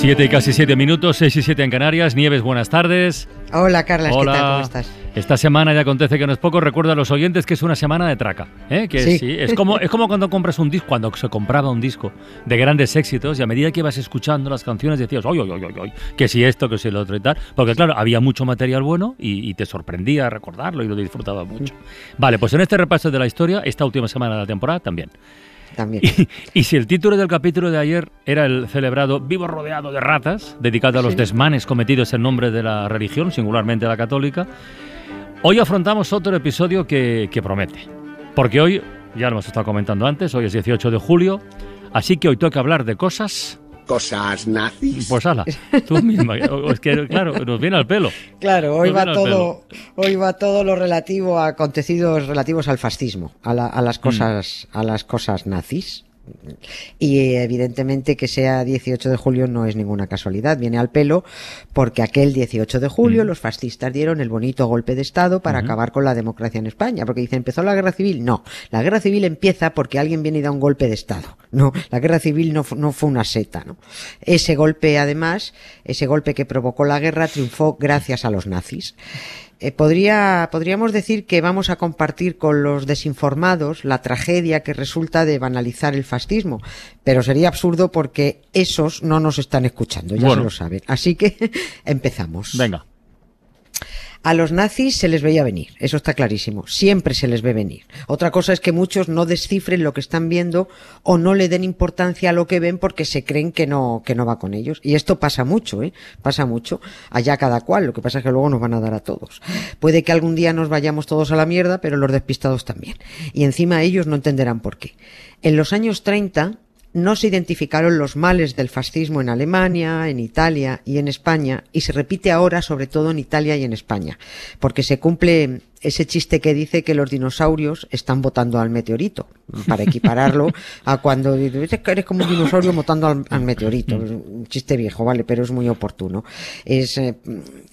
7 y casi 7 minutos, 6 y 7 en Canarias. Nieves, buenas tardes. Hola, Carla. ¿qué tal? ¿Cómo estás? Esta semana ya acontece que no es poco. Recuerda a los oyentes que es una semana de traca. ¿eh? Que Sí. sí, es, como, es como cuando compras un disco, cuando se compraba un disco de grandes éxitos y a medida que ibas escuchando las canciones decías, oye, oye, oye, oye, que si esto, que si lo otro y tal. Porque claro, había mucho material bueno y, y te sorprendía recordarlo y lo disfrutaba mucho. Vale, pues en este repaso de la historia, esta última semana de la temporada también. También. Y, y si el título del capítulo de ayer era el celebrado Vivo rodeado de ratas, dedicado a los Sí. desmanes cometidos en nombre de la religión, singularmente la católica, hoy afrontamos otro episodio que, que promete. Porque hoy, ya lo hemos estado comentando antes, hoy es 18 de julio, así que hoy toca hablar de cosas... Cosas nazis. Pues ala, tú misma. o- Es que, claro, nos viene al pelo. Claro, hoy va todo, hoy va todo lo relativo a acontecidos relativos al fascismo, a, la- a Mm. las cosas, a las cosas nazis. Y evidentemente que sea 18 de julio no es ninguna casualidad, viene al pelo porque aquel 18 de julio los fascistas dieron el bonito golpe de Estado para acabar con la democracia en España. Porque dicen, ¿empezó la guerra civil? No, la guerra civil empieza porque alguien viene y da un golpe de Estado. No, la guerra civil no, no fue una seta. ¿no? Ese golpe, además, ese golpe que provocó la guerra triunfó gracias a los nazis. Eh, podría, podríamos decir que vamos a compartir con los desinformados la tragedia que resulta de banalizar el fascismo, pero sería absurdo porque esos no nos están escuchando, ya Bueno. se lo saben. Así que empezamos. Venga. A los nazis se les veía venir, eso está clarísimo, siempre se les ve venir. Otra cosa es que muchos no descifren lo que están viendo o no le den importancia a lo que ven porque se creen que no, que no va con ellos. Y esto pasa mucho, ¿eh? Pasa mucho, allá cada cual, lo que pasa es que luego nos van a dar a todos. Puede que algún día nos vayamos todos a la mierda, pero los despistados también. Y encima ellos no entenderán por qué. En los años 30, no se identificaron los males del fascismo en Alemania, en Italia y en España, y se repite ahora sobre todo en Italia y en España, porque se cumple ese chiste que dice que los dinosaurios están votando al meteorito, para equipararlo a cuando dices que eres como un dinosaurio votando al, meteorito. Un chiste viejo, vale, pero es muy oportuno. Es, eh,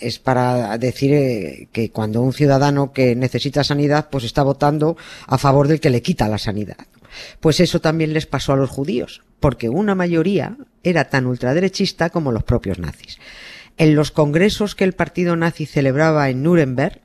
es para decir eh, que cuando un ciudadano que necesita sanidad, pues está votando a favor del que le quita la sanidad. Pues eso también les pasó a los judíos, porque una mayoría era tan ultraderechista como los propios nazis. En los congresos que el partido nazi celebraba en Nuremberg,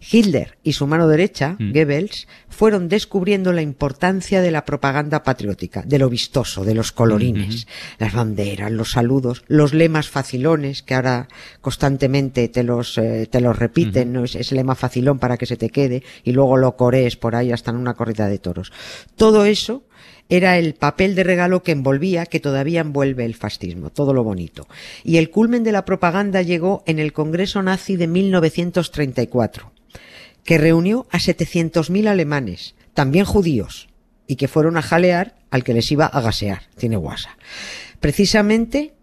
Hitler y su mano derecha, Mm. Goebbels, fueron descubriendo la importancia de la propaganda patriótica, de lo vistoso, de los colorines, las banderas, los saludos, los lemas facilones que ahora constantemente te los, eh, te los repiten, ¿no? Es- ese lema facilón para que se te quede y luego lo corees por ahí hasta en una corrida de toros. Todo eso era el papel de regalo que envolvía, que todavía envuelve el fascismo, todo lo bonito. Y el culmen de la propaganda llegó en el Congreso nazi de 1934, que reunió a 700.000 alemanes, también judíos, y que fueron a jalear al que les iba a gasear, tiene guasa. Precisamente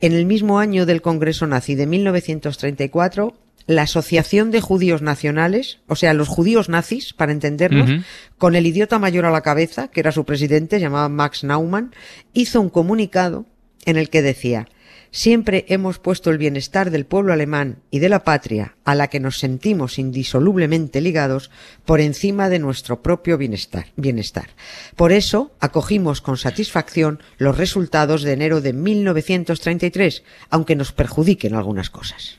en el mismo año del Congreso nazi de 1934, la Asociación de Judíos Nacionales, o sea, los judíos nazis, para entendernos, con el idiota mayor a la cabeza, que era su presidente, llamado Max Naumann, hizo un comunicado en el que decía Siempre hemos puesto el bienestar del pueblo alemán y de la patria, a la que nos sentimos indisolublemente ligados, por encima de nuestro propio bienestar. Por eso acogimos con satisfacción los resultados de enero de 1933, aunque nos perjudiquen algunas cosas.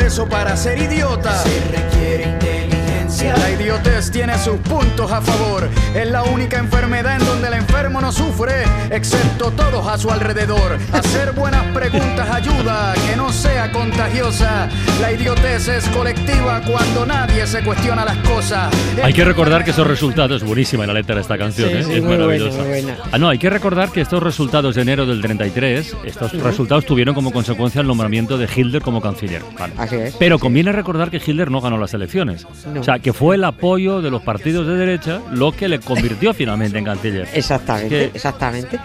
Eso para ser idiota se requiere inteligencia. Desgracia. La idiotez tiene sus puntos a favor. Es la única enfermedad en donde el enfermo no sufre, excepto todos a su alrededor. Hacer buenas preguntas ayuda a que no sea contagiosa. La idiotez es colectiva cuando nadie se cuestiona las cosas. Hay que recordar que esos resultados, buenísima la letra de esta canción, Sí, ¿eh? sí, es muy maravillosa. buena, muy buena. Ah, no, hay que recordar que estos resultados de enero del 33, estos resultados tuvieron como consecuencia el nombramiento de Hitler como canciller. Vale. Así es. Pero conviene recordar que Hitler no ganó las elecciones. No. O sea, que fue el apoyo de los partidos de derecha lo que le convirtió finalmente en canciller. Exactamente, Es que- exactamente.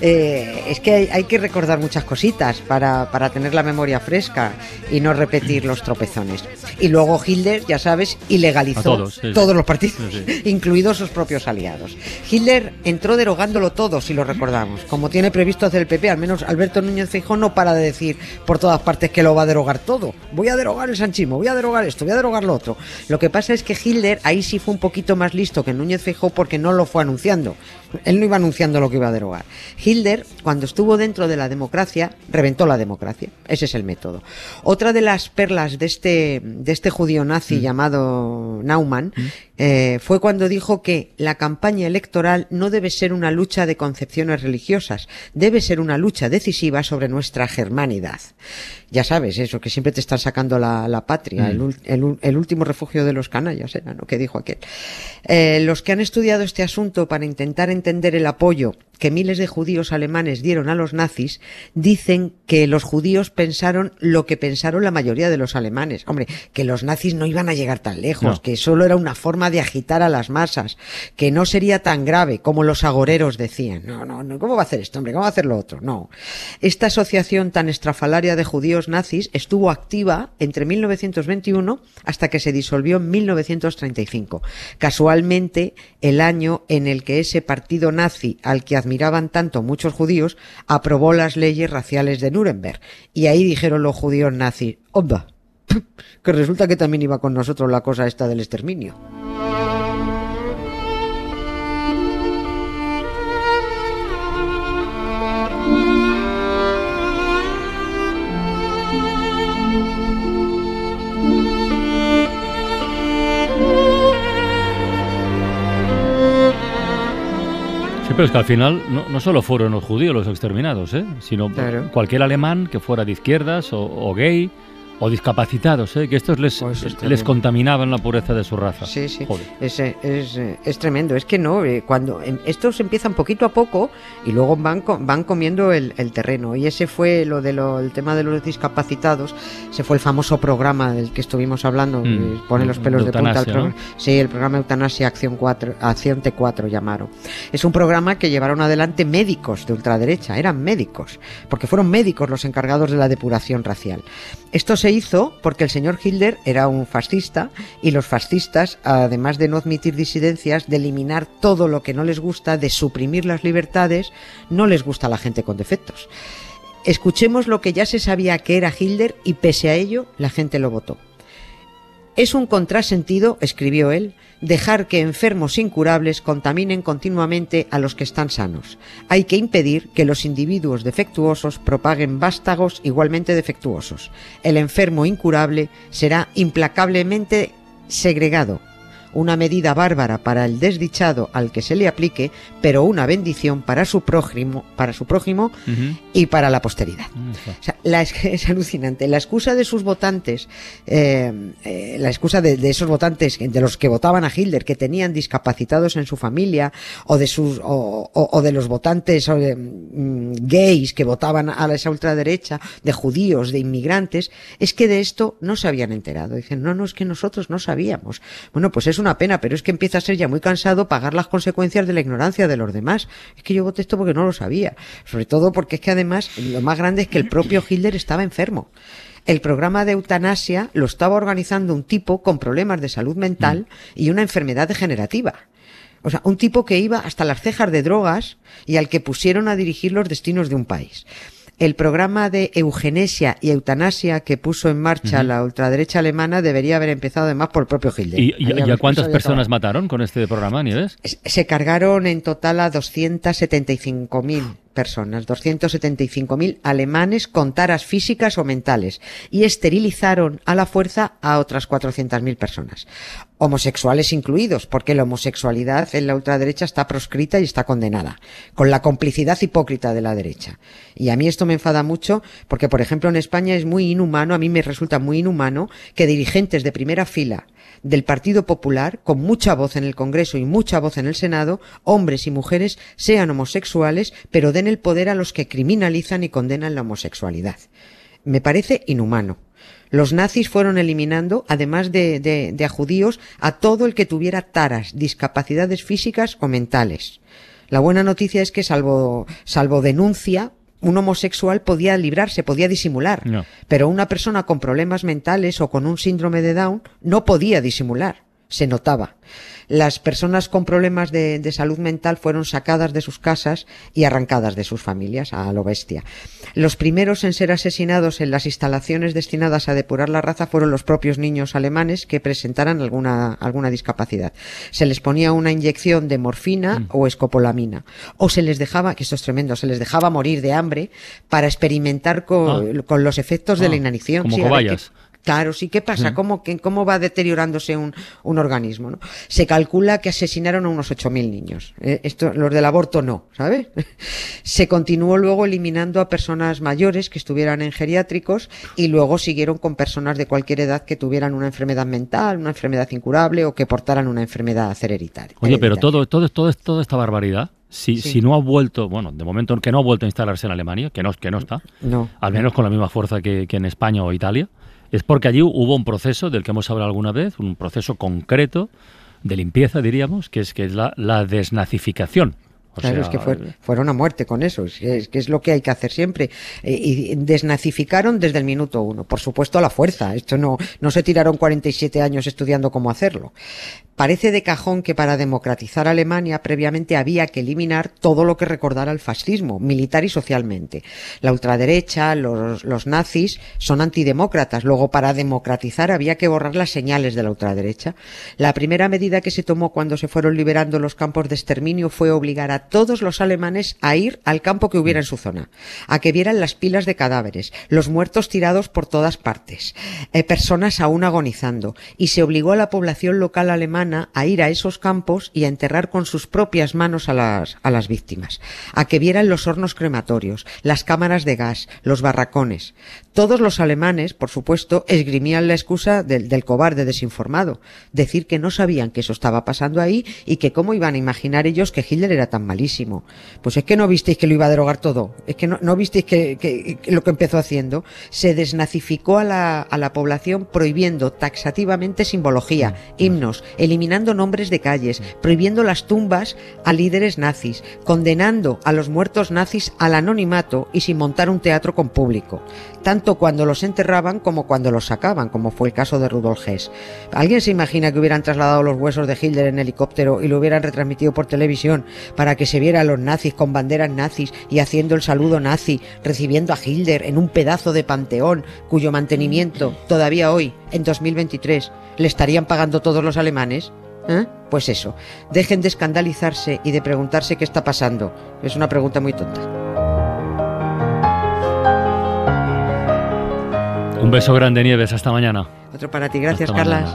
Eh, es que hay, hay que recordar muchas cositas para, para tener la memoria fresca y no repetir los tropezones. Y luego Hitler, ya sabes, ilegalizó todos, sí, sí. todos los partidos, Sí, incluidos sus propios aliados. Hitler entró derogándolo todo, si lo recordamos, como tiene previsto hacer el PP. Al menos Alberto Núñez Feijóo no para de decir por todas partes que lo va a derogar todo. Voy a derogar el sanchismo, voy a derogar esto, voy a derogar lo otro. Lo que pasa es que Hitler ahí sí fue un poquito más listo que Núñez Feijóo porque no lo fue anunciando. Él no iba anunciando lo que iba a derogar. Hitler, cuando estuvo dentro de la democracia, reventó la democracia. Ese es el método. Otra de las perlas de este, de este judío nazi llamado Naumann eh, fue cuando dijo que la campaña electoral no debe ser una lucha de concepciones religiosas, debe ser una lucha decisiva sobre nuestra germanidad. Ya sabes, eso, que siempre te están sacando la, la patria, el, ul- el el último refugio de los canallas, era, ¿no? Que dijo aquel. Eh, los que han estudiado este asunto para intentar entender el apoyo que miles de judíos alemanes dieron a los nazis, dicen que los judíos pensaron lo que pensaron la mayoría de los alemanes. Hombre, que los nazis no iban a llegar tan lejos, No. que solo era una forma de agitar a las masas, que no sería tan grave como los agoreros decían. No, no, no, ¿cómo va a hacer esto, hombre? ¿Cómo va a hacer lo otro? No. Esta asociación tan estrafalaria de judíos nazis estuvo activa entre 1921 hasta que se disolvió en 1935. Casualmente, el año en el que ese partido nazi al que admiraban tanto muchos judíos aprobó las leyes raciales de Nuremberg. Y ahí dijeron los judíos nazis, ¡Onda! Que resulta que también iba con nosotros la cosa esta del exterminio. Pero es que al final no, no solo fueron los judíos los exterminados, ¿eh? sino Claro. cualquier alemán que fuera de izquierdas o, o gay o discapacitados, ¿eh? que estos les, Pues les contaminaban la pureza de su raza. Sí, sí. Es, eh, es, eh, es tremendo. Es que no, eh, cuando em, estos empiezan poquito a poco y luego van, van comiendo el, el terreno. Y ese fue lo del el tema de los discapacitados. Ese fue el famoso programa del que estuvimos hablando. Mm, que pone los pelos de de, punta al programa. Sí, el programa Eutanasia Acción 4, Acción T4 llamaron. Es un programa que llevaron adelante médicos de ultraderecha. Eran médicos. Porque fueron médicos los encargados de la depuración racial. Esto se hizo porque el señor Hitler era un fascista y los fascistas, además de no admitir disidencias, de eliminar todo lo que no les gusta, de suprimir las libertades, no les gusta a la gente con defectos. Escuchemos lo que ya se sabía que era Hitler y pese a ello la gente lo votó. Es un contrasentido, escribió él, dejar que enfermos incurables contaminen continuamente a los que están sanos. Hay que impedir que los individuos defectuosos propaguen vástagos igualmente defectuosos. El enfermo incurable será implacablemente segregado. Una medida bárbara para el desdichado al que se le aplique, pero una bendición para su prójimo, para su prójimo y para la posteridad. Está. O sea, la, es, alucinante. La excusa de sus votantes, eh, eh, la excusa de, de esos votantes, de los que votaban a Hitler, que tenían discapacitados en su familia, o de sus, o, o- o de los votantes o de, mm, gays que votaban a esa ultraderecha, de judíos, de inmigrantes, es que de esto no se habían enterado. Dicen, no, no, es que nosotros no sabíamos. Bueno, pues es una pena, pero es que empieza a ser ya muy cansado pagar las consecuencias de la ignorancia de los demás. Es que yo voté esto porque no lo sabía. Sobre todo porque es que además lo más grande es que el propio Hitler estaba enfermo. El programa de eutanasia lo estaba organizando un tipo con problemas de salud mental y una enfermedad degenerativa. O sea, un tipo que iba hasta las cejas de drogas y al que pusieron a dirigir los destinos de un país. El programa de eugenesia y eutanasia que puso en marcha la ultraderecha alemana debería haber empezado además por el propio Hitler. ¿Y, y- a cuántas personas mataron con este programa, Nieves? Se cargaron en total a 275.000 personas, 275.000 alemanes con taras físicas o mentales, y esterilizaron a la fuerza a otras 400.000 personas. Homosexuales incluidos, porque la homosexualidad en la ultraderecha está proscrita y está condenada, con la complicidad hipócrita de la derecha. Y a mí esto me enfada mucho, porque por ejemplo en España es muy inhumano, a mí me resulta muy inhumano que dirigentes de primera fila del Partido Popular, con mucha voz en el Congreso y mucha voz en el Senado, hombres y mujeres sean homosexuales, pero den el poder a los que criminalizan y condenan la homosexualidad. Me parece inhumano. Los nazis fueron eliminando, además de, de, a judíos, a todo el que tuviera taras, discapacidades físicas o mentales. La buena noticia es que, salvo, salvo denuncia, un homosexual podía librarse, podía disimular, pero una persona con problemas mentales o con un síndrome de Down no podía disimular, se notaba las personas con problemas de, salud mental fueron sacadas de sus casas y arrancadas de sus familias a lo bestia. Los primeros en ser asesinados en las instalaciones destinadas a depurar la raza fueron los propios niños alemanes que presentaran alguna, alguna discapacidad. Se les ponía una inyección de morfina mm. o escopolamina. O se les dejaba, que esto es tremendo, se les dejaba morir de hambre para experimentar con, ah. los efectos de la ah. inanición. Como Claro, sí, ¿qué pasa? ¿Cómo, ¿Cómo va deteriorándose un, un organismo? ¿no? Se calcula que asesinaron a unos 8.000 niños. Eh, esto, los del aborto no, ¿sabes? Se continuó luego eliminando a personas mayores que estuvieran en geriátricos y luego siguieron con personas de cualquier edad que tuvieran una enfermedad mental, una enfermedad incurable o que portaran una enfermedad hereditaria. Oye, pero todo, todo, todo, toda esta barbaridad, si, si, no ha vuelto, bueno, de momento que no ha vuelto a instalarse en Alemania, que no, que no está, no. al menos con la misma fuerza que, que en España o Italia, es porque allí hubo un proceso del que hemos hablado alguna vez, un proceso concreto de limpieza, diríamos, que es, que es la, la desnazificación. claro, es que fueron a muerte con eso, es, que es lo que hay que hacer siempre. Eh, y desnazificaron desde el minuto uno, por supuesto a la fuerza. Esto no, no se tiraron 47 años estudiando cómo hacerlo. Parece de cajón que para democratizar Alemania previamente había que eliminar todo lo que recordara al fascismo, militar y socialmente. La ultraderecha, los, nazis son antidemócratas. Luego, para democratizar había que borrar las señales de la ultraderecha. La primera medida que se tomó cuando se fueron liberando los campos de exterminio fue obligar a todos los alemanes a ir al campo que hubiera en su zona, a que vieran las pilas de cadáveres, los muertos tirados por todas partes, eh, personas aún agonizando, y se obligó a la población local alemana a ir a esos campos y a enterrar con sus propias manos a las, a las víctimas, a que vieran los hornos crematorios, las cámaras de gas, los barracones. Todos los alemanes, por supuesto, esgrimían la excusa del, del cobarde desinformado, decir que no sabían que eso estaba pasando ahí y que cómo iban a imaginar ellos que Hitler era tan malísimo. Pues es que no visteis que lo iba a derogar todo, es que no, no visteis que, que, que, lo que empezó haciendo. Se desnazificó a la, a la población prohibiendo taxativamente simbología, mm, himnos, el eliminando nombres de calles, prohibiendo las tumbas a líderes nazis, condenando a los muertos nazis al anonimato y sin montar un teatro con público, tanto cuando los enterraban como cuando los sacaban, como fue el caso de Rudolf Hess. ¿Alguien se imagina que hubieran trasladado los huesos de Hitler en helicóptero y lo hubieran retransmitido por televisión para que se viera a los nazis con banderas nazis y haciendo el saludo nazi, recibiendo a Hitler en un pedazo de panteón cuyo mantenimiento todavía hoy, en 2023, le estarían pagando todos los alemanes? ¿Eh? Pues eso, dejen de escandalizarse y de preguntarse qué está pasando. Es una pregunta muy tonta. Un beso grande, Nieves. Hasta mañana. Otro para ti. Gracias, Carlas.